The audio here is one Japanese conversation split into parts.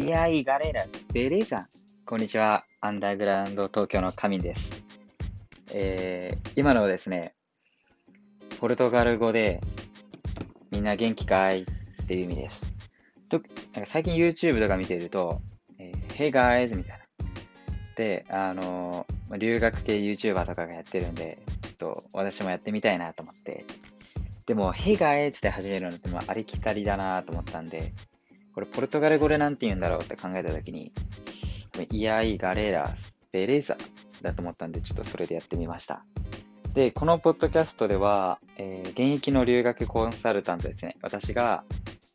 いやいガレーラス、ベレーザン。こんにちは。アンダーグラウンド東京のカミンです。えー、今のはですね、ポルトガル語で、みんな元気かいっていう意味です。となんか最近 YouTube とか見てると、えー、Hey guys! みたいな。で、あのー、留学系 YouTuber とかがやってるんで、ちょっと私もやってみたいなと思って。でも、Hey guys! って始めるのってありきたりだなと思ったんで、これポルトガル語でなんて言うんだろうって考えたときに、イヤイガレーラス、ベレーザだと思ったんで、ちょっとそれでやってみました。で、このポッドキャストでは、えー、現役の留学コンサルタントですね。私が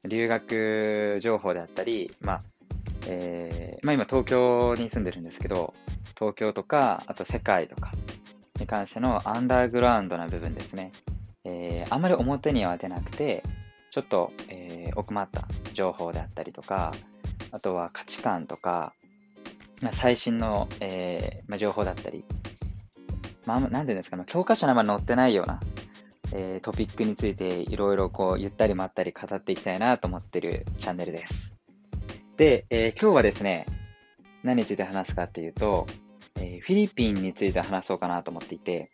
留学情報であったり、まあ、えー、まあ今東京に住んでるんですけど、東京とか、あと世界とかに関してのアンダーグラウンドな部分ですね。えー、あんまり表には出なくて、ちょっと、えー、奥まった情報であったりとか、あとは価値観とか、まあ、最新の、えーまあ、情報だったり、まあ、なんていうんですか、まあ、教科書にあんま載ってないような、えー、トピックについていろいろこうゆったりまったり語っていきたいなと思ってるチャンネルです。で、えー、今日はですね、何について話すかっていうと、えー、フィリピンについて話そうかなと思っていて、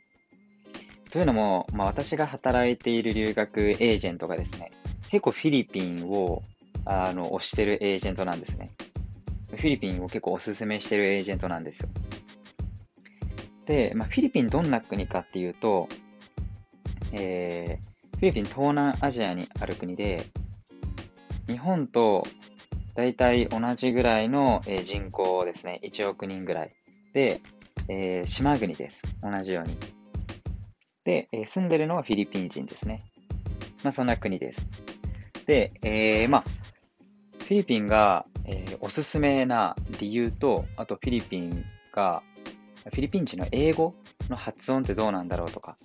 というのも、まあ、私が働いている留学エージェントがですね、結構フィリピンをあの推してるエージェントなんですね。フィリピンを結構おすすめしてるエージェントなんですよ。で、まあ、フィリピンどんな国かっていうと、えー、フィリピン東南アジアにある国で、日本と大体同じぐらいの、人口ですね。1億人ぐらい。で、えー、島国です。同じように。で、えー、住んでるのはフィリピン人ですね。まあ、そんな国です。で、えー、まあ、フィリピンが、えー、おすすめな理由と、あとフィリピンが、フィリピン人の英語の発音ってどうなんだろうとか、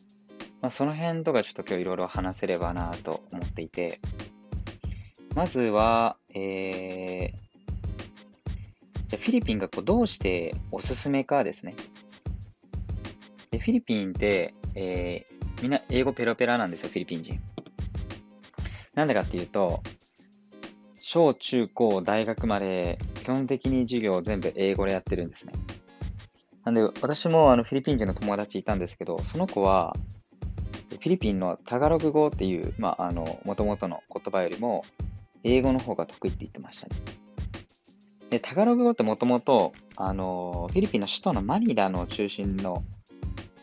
まあ、その辺とかちょっと今日いろいろ話せればなと思っていて、まずは、えー、じゃフィリピンがこうどうしておすすめかですね。でフィリピンって、えー、みんな英語ペラペラなんですよ、フィリピン人。なんでかっていうと、小中高大学まで基本的に授業を全部英語でやってるんですね。なんで、私もあのフィリピン人の友達いたんですけど、その子は、フィリピンのタガログ語っていう、まあ、あの、元々の言葉よりも、英語の方が得意って言ってましたね。で、タガログ語ってもともと、あの、フィリピンの首都のマニラの中心の、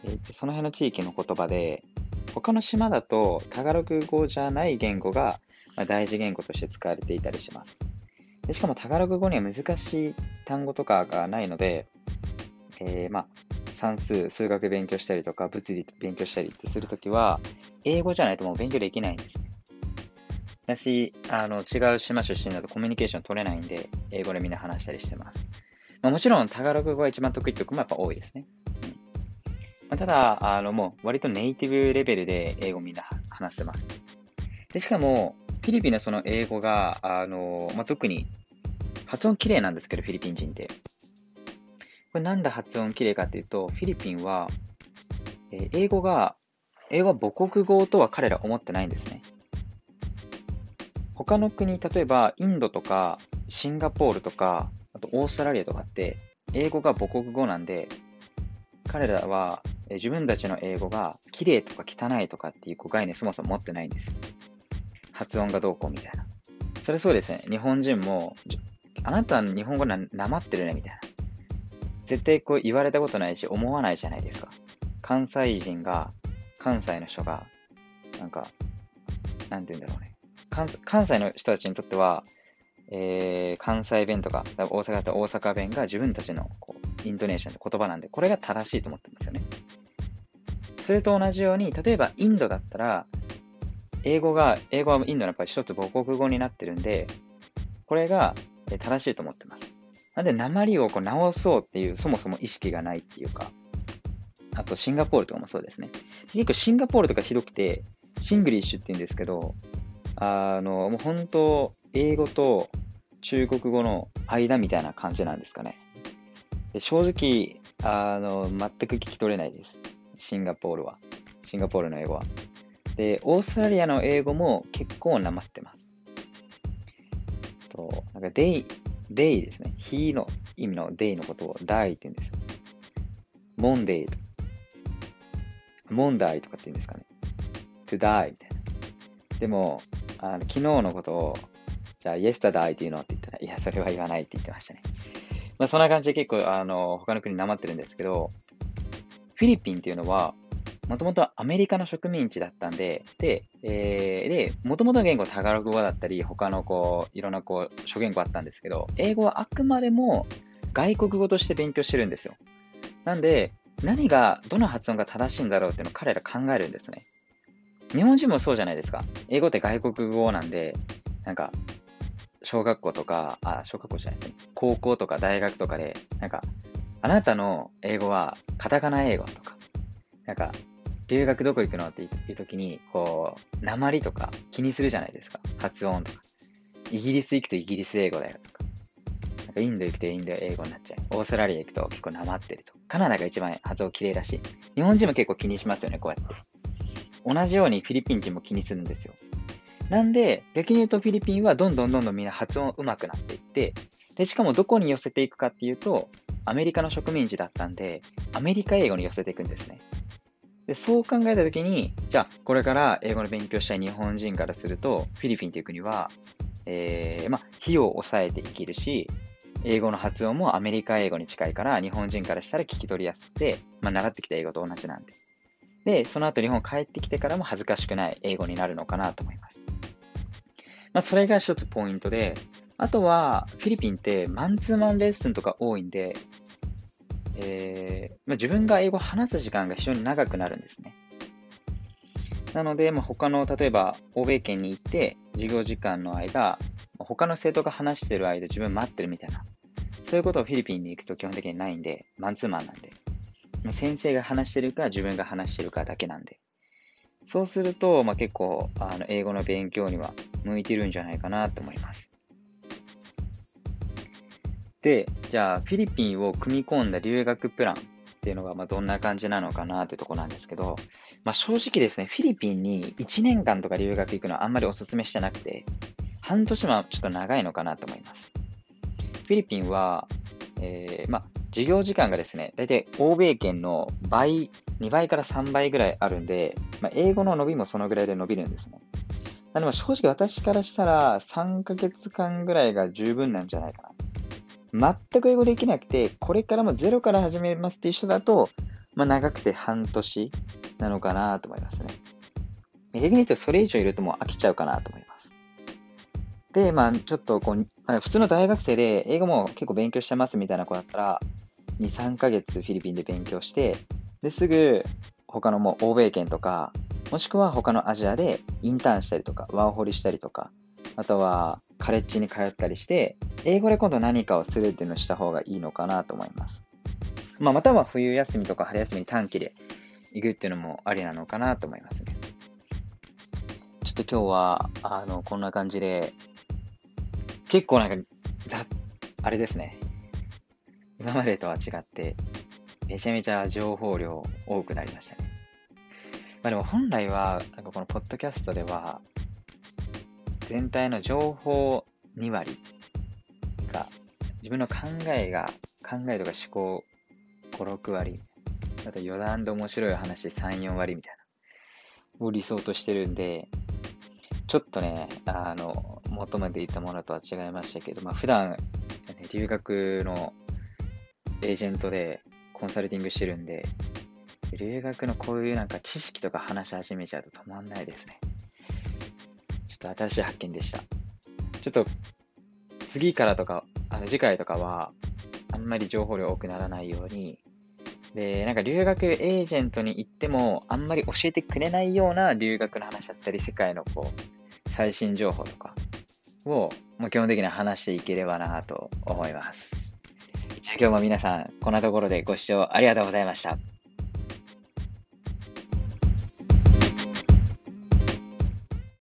えー、その辺の地域の言葉で、他の島だとタガログ語じゃない言語が大事言語として使われていたりします。でしかもタガログ語には難しい単語とかがないので、えー、まあ、算数、数学勉強したりとか、物理勉強したりってするときは、英語じゃないともう勉強できないんですね。だし、あの、違う島出身だとコミュニケーション取れないんで、英語でみんな話したりしてます。まあ、もちろん、タガログ語が一番得意ってとこもやっぱ多いですね。まあ、ただ、あの、もう割とネイティブレベルで英語みんな話してます。で、しかも、フィリピンのその英語が、あの、まあ、特に発音綺麗なんですけど、フィリピン人って。これなんで発音綺麗かっていうと、フィリピンは、えー、英語が、英語は母国語とは彼ら思ってないんですね。他の国、例えばインドとかシンガポールとか、あとオーストラリアとかって、英語が母国語なんで、彼らは自分たちの英語が綺麗とか汚いとかっていう概念そもそも持ってないんです。発音がどうこうみたいな。それそうですね。日本人も、あなたは日本語ななまってるねみたいな。絶対こう言われたことないし思わないじゃないですか。関西人が、関西の人が、なんか、なんて言うんだろうね。関関西の人たちにとっては、えー、関西弁とか、大阪だったら大阪弁が自分たちのこうイントネーションで言葉なんで、これが正しいと思ってるんですよね。それと同じように、例えばインドだったら、英語が、英語はインドのやっぱり一つ母国語になってるんで、これが正しいと思ってます。なんで、鉛をこう直そうっていう、そもそも意識がないっていうか、あとシンガポールとかもそうですね。結構シンガポールとかひどくて、シングリッシュって言うんですけど、あの、もう本当、英語と中国語の間みたいな感じなんですかね。正直、あの、全く聞き取れないです。シンガポールは。シンガポールの英語は。で、オーストラリアの英語も結構なまってます。と、なんか、 day、day ですね。日の意味の day のことを die って言うんですよ。monday とか、monday とかって言うんですかね。to die みたいな。でも、あの昨日のことを、じゃあ yesterday っていうのって言ったら、いや、それは言わないって言ってましたね。まあ、そんな感じで結構、あの、他の国なまってるんですけど、フィリピンっていうのは、もともとアメリカの植民地だったんで、で、えー、で、もともとの言語タガログ語だったり、他のこう、いろんなこう、諸言語あったんですけど、英語はあくまでも外国語として勉強してるんですよ。なんで、何が、どの発音が正しいんだろうっていうのを彼ら考えるんですね。日本人もそうじゃないですか。英語って外国語なんで、なんか、小学校とか、あ、小学校じゃないですね。高校とか大学とかで、なんか、あなたの英語はカタカナ英語とか、なんか、留学どこ行くのっていう時に、こう、鉛とか気にするじゃないですか。発音とか。イギリス行くとイギリス英語だよとか。なんかインド行くとインド英語になっちゃう。オーストラリア行くと結構鉛ってると。カナダが一番発音綺麗らしい。日本人も結構気にしますよね、こうやって。同じようにフィリピン人も気にするんですよ。なんで、逆に言うとフィリピンはどんどんどんどんみんな発音上手くなっていって、で、しかもどこに寄せていくかっていうと、アメリカの植民地だったんで、アメリカ英語に寄せていくんですね。で、そう考えたときに、じゃあ、これから英語の勉強したい日本人からすると、フィリピンという国は、えー、まあ、費用を抑えていけるし、英語の発音もアメリカ英語に近いから、日本人からしたら聞き取りやすくて、まあ、習ってきた英語と同じなんで。で、その後日本帰ってきてからも恥ずかしくない英語になるのかなと思います。まあ、それが一つポイントで、あとは、フィリピンってマンツーマンレッスンとか多いんで、えー、まあ、自分が英語を話す時間が非常に長くなるんですね。なので、まあ、他の、例えば、欧米圏に行って、授業時間の間、他の生徒が話してる間、自分待ってるみたいな。そういうことをフィリピンに行くと基本的にないんで、マンツーマンなんで。先生が話してるか、自分が話してるかだけなんで。そうすると、まあ、結構、あの、英語の勉強には向いてるんじゃないかなと思います。で、じゃあ、フィリピンを組み込んだ留学プランっていうのが、まあ、どんな感じなのかなってとこなんですけど、まあ、正直ですね、フィリピンに1年間とか留学行くのはあんまりお勧めしてなくて、半年はちょっと長いのかなと思います。フィリピンは、えー、まあ、授業時間がですね、大体欧米圏の倍、2倍から3倍ぐらいあるんで、まあ、英語の伸びもそのぐらいで伸びるんですね。なので正直私からしたら3ヶ月間ぐらいが十分なんじゃないかな。全く英語できなくて、これからもゼロから始めますっていう人だと、まあ、長くて半年なのかなと思いますね。逆に言うと、それ以上いるともう飽きちゃうかなと思います。で、まあ、ちょっとこう、まあ、普通の大学生で英語も結構勉強してますみたいな子だったら、2、3ヶ月フィリピンで勉強して、ですぐ他のもう欧米圏とか、もしくは他のアジアでインターンしたりとか、ワーホリしたりとか、あとはカレッジに通ったりして、英語で今度何かをするっていうのをした方がいいのかなと思います。まあ、または冬休みとか春休みに短期で行くっていうのもありなのかなと思いますね。ちょっと今日は、あの、こんな感じで、結構なんか、ざ、あれですね。今までとは違って、めちゃめちゃ情報量多くなりましたね。まあでも本来は、なんかこのポッドキャストでは、全体の情報2割が、自分の考えが、考えとか思考5、6割、あと余談で面白い話3、4割みたいな、を理想としてるんで、ちょっとね、あの、求めていたものとは違いましたけど、まあ普段、留学のエージェントでコンサルティングしてるんで、留学のこういうなんか知識とか話し始めちゃうと止まんないですね。ょっと新しい発見でした。ちょっと次からとか、あの次回とかは、あんまり情報量多くならないように、で、なんか留学エージェントに行っても、あんまり教えてくれないような留学の話だったり、世界のこう、最新情報とかを、もう基本的には話していければなと思います。じゃあ今日も皆さん、こんなところでご視聴ありがとうございました。